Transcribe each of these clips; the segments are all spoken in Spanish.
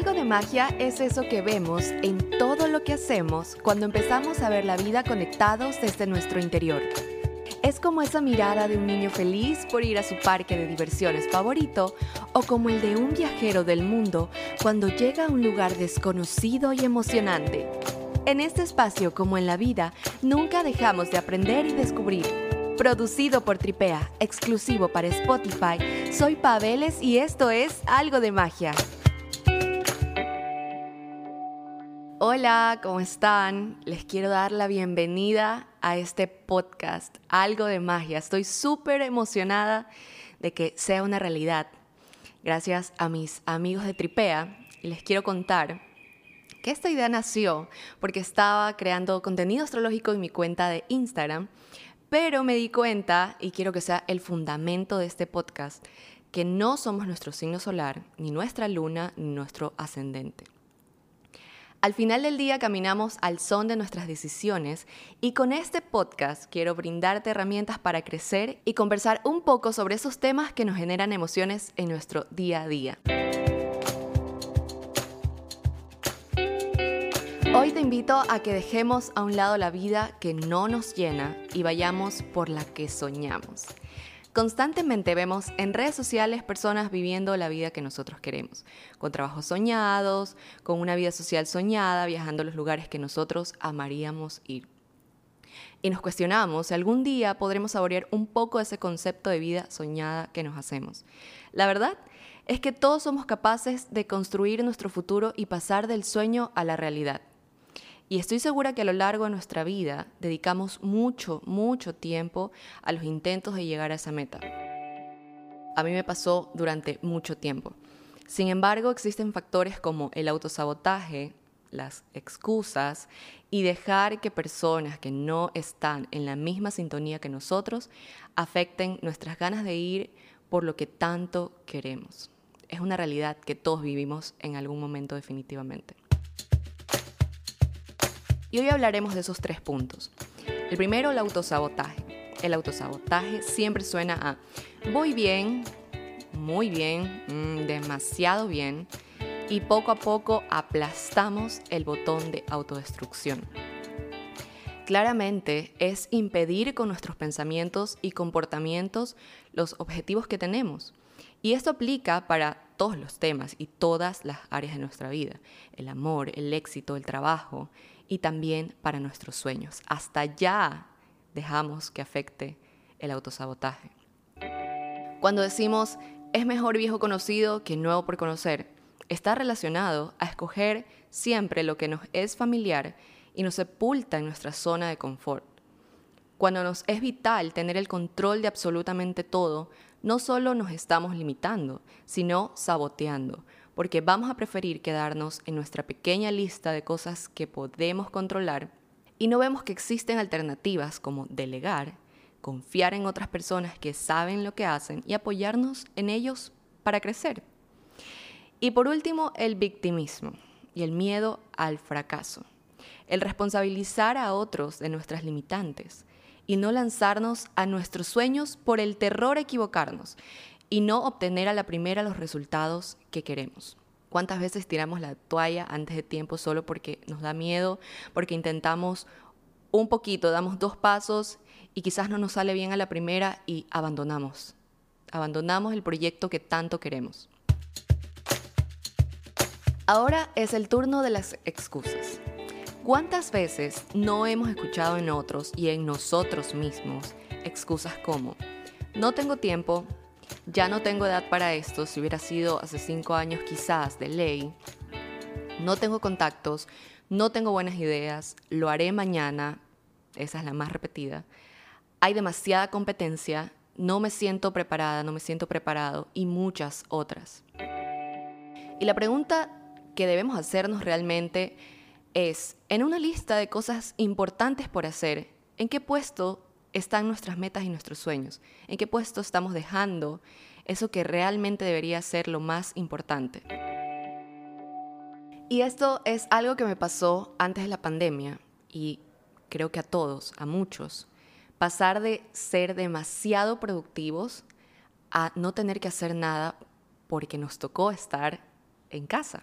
Algo de magia es eso que vemos en todo lo que hacemos cuando empezamos a ver la vida conectados desde nuestro interior. Es como esa mirada de un niño feliz por ir a su parque de diversiones favorito o como el de un viajero del mundo cuando llega a un lugar desconocido y emocionante. En este espacio, como en la vida, nunca dejamos de aprender y descubrir. Producido por Tripea, exclusivo para Spotify, soy Paveles y esto es Algo de Magia. Hola, ¿cómo están? Les quiero dar la bienvenida a este podcast, Algo de Magia. Estoy súper emocionada de que sea una realidad. Gracias a mis amigos de Tripea, les quiero contar que esta idea nació porque estaba creando contenido astrológico en mi cuenta de Instagram, pero me di cuenta, y quiero que sea el fundamento de este podcast, que no somos nuestro signo solar, ni nuestra luna, ni nuestro ascendente. Al final del día caminamos al son de nuestras decisiones y con este podcast quiero brindarte herramientas para crecer y conversar un poco sobre esos temas que nos generan emociones en nuestro día a día. Hoy te invito a que dejemos a un lado la vida que no nos llena y vayamos por la que soñamos. Constantemente vemos en redes sociales personas viviendo la vida que nosotros queremos, con trabajos soñados, con una vida social soñada, viajando a los lugares que nosotros amaríamos ir. Y nos cuestionamos si algún día podremos saborear un poco ese concepto de vida soñada que nos hacemos. La verdad es que todos somos capaces de construir nuestro futuro y pasar del sueño a la realidad. Y estoy segura que a lo largo de nuestra vida dedicamos mucho, mucho tiempo a los intentos de llegar a esa meta. A mí me pasó durante mucho tiempo. Sin embargo, existen factores como el autosabotaje, las excusas y dejar que personas que no están en la misma sintonía que nosotros afecten nuestras ganas de ir por lo que tanto queremos. Es una realidad que todos vivimos en algún momento definitivamente. Y hoy hablaremos de esos tres puntos. El primero, el autosabotaje. El autosabotaje siempre suena a voy bien, muy bien, mm, demasiado bien, y poco a poco aplastamos el botón de autodestrucción. Claramente es impedir con nuestros pensamientos y comportamientos los objetivos que tenemos. Y esto aplica para todos los temas y todas las áreas de nuestra vida. El amor, el éxito, el trabajo y también para nuestros sueños. Hasta ya dejamos que afecte el autosabotaje. Cuando decimos es mejor viejo conocido que nuevo por conocer, está relacionado a escoger siempre lo que nos es familiar y nos sepulta en nuestra zona de confort. Cuando nos es vital tener el control de absolutamente todo, no solo nos estamos limitando, sino saboteando, porque vamos a preferir quedarnos en nuestra pequeña lista de cosas que podemos controlar y no vemos que existen alternativas como delegar, confiar en otras personas que saben lo que hacen y apoyarnos en ellos para crecer. Y por último, el victimismo y el miedo al fracaso. El responsabilizar a otros de nuestras limitantes y no lanzarnos a nuestros sueños por el terror a equivocarnos y no obtener a la primera los resultados que queremos. ¿Cuántas veces tiramos la toalla antes de tiempo solo porque nos da miedo, porque intentamos un poquito, damos dos pasos y quizás no nos sale bien a la primera y abandonamos? Abandonamos el proyecto que tanto queremos. Ahora es el turno de las excusas. ¿Cuántas veces no hemos escuchado en otros y en nosotros mismos excusas como, no tengo tiempo, ya no tengo edad para esto, si hubiera sido hace cinco años quizás de ley. No tengo contactos, no tengo buenas ideas, lo haré mañana, esa es la más repetida. Hay demasiada competencia, no me siento preparada, no me siento preparado y muchas otras. Y la pregunta que debemos hacernos realmente es, en una lista de cosas importantes por hacer, ¿en qué puesto están nuestras metas y nuestros sueños? ¿En qué puesto estamos dejando eso que realmente debería ser lo más importante? Y esto es algo que me pasó antes de la pandemia y creo que a todos, a muchos, pasar de ser demasiado productivos a no tener que hacer nada porque nos tocó estar en casa.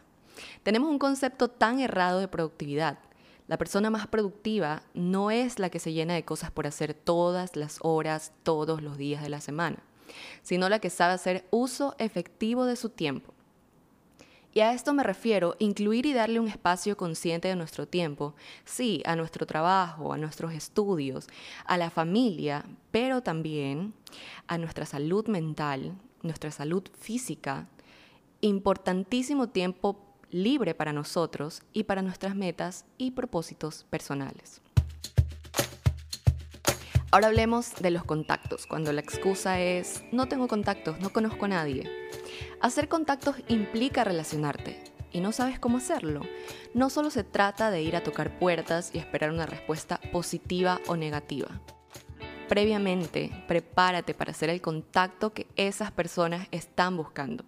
Tenemos un concepto tan errado de productividad. La persona más productiva no es la que se llena de cosas por hacer todas las horas, todos los días de la semana, sino la que sabe hacer uso efectivo de su tiempo. Y a esto me refiero, incluir y darle un espacio consciente de nuestro tiempo, sí, a nuestro trabajo, a nuestros estudios, a la familia, pero también a nuestra salud mental, nuestra salud física, importantísimo tiempo libre para nosotros y para nuestras metas y propósitos personales. Ahora hablemos de los contactos, cuando la excusa es no tengo contactos, no conozco a nadie. Hacer contactos implica relacionarte y no sabes cómo hacerlo. No solo se trata de ir a tocar puertas y esperar una respuesta positiva o negativa. Previamente, prepárate para hacer el contacto que esas personas están buscando.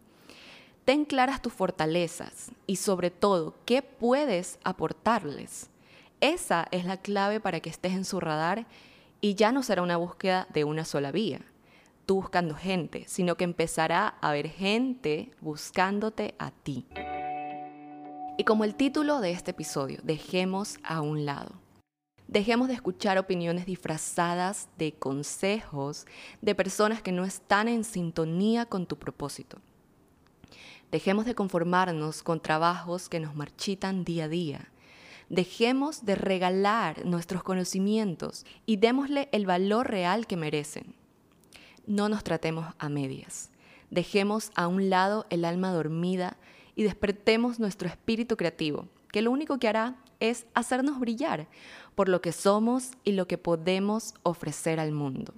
Ten claras tus fortalezas y sobre todo qué puedes aportarles. Esa es la clave para que estés en su radar y ya no será una búsqueda de una sola vía tú buscando gente, sino que empezará a haber gente buscándote a ti. Y como el título de este episodio, dejemos a un lado. Dejemos de escuchar opiniones disfrazadas de consejos de personas que no están en sintonía con tu propósito. Dejemos de conformarnos con trabajos que nos marchitan día a día. Dejemos de regalar nuestros conocimientos y démosle el valor real que merecen no nos tratemos a medias. Dejemos a un lado el alma dormida y despertemos nuestro espíritu creativo, que lo único que hará es hacernos brillar por lo que somos y lo que podemos ofrecer al mundo.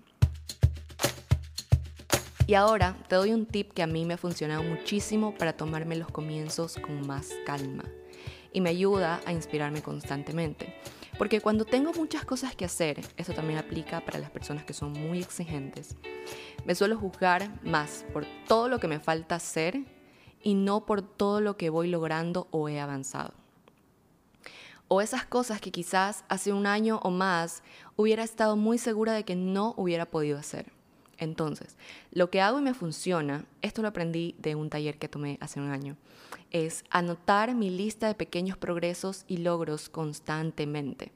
Y ahora te doy un tip que a mí me ha funcionado muchísimo para tomarme los comienzos con más calma y me ayuda a inspirarme constantemente. Porque cuando tengo muchas cosas que hacer, eso también aplica para las personas que son muy exigentes, me suelo juzgar más por todo lo que me falta hacer y no por todo lo que voy logrando o he avanzado. O esas cosas que quizás hace un año o más hubiera estado muy segura de que no hubiera podido hacer. Entonces, lo que hago y me funciona, esto lo aprendí de un taller que tomé hace un año, es anotar mi lista de pequeños progresos y logros constantemente.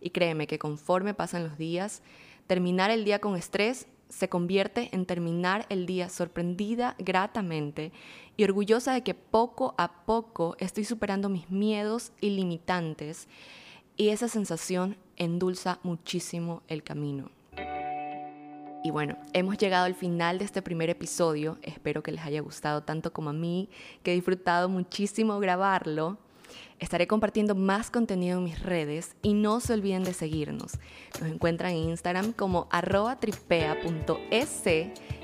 Y créeme que conforme pasan los días, terminar el día con estrés se convierte en terminar el día sorprendida gratamente y orgullosa de que poco a poco estoy superando mis miedos y limitantes y esa sensación endulza muchísimo el camino. Y bueno, hemos llegado al final de este primer episodio. Espero que les haya gustado tanto como a mí, que he disfrutado muchísimo grabarlo. Estaré compartiendo más contenido en mis redes y no se olviden de seguirnos. Nos encuentran en Instagram como arroba tripea.es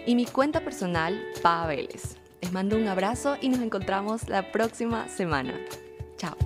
y mi cuenta personal, Paveles. Les mando un abrazo y nos encontramos la próxima semana. Chao.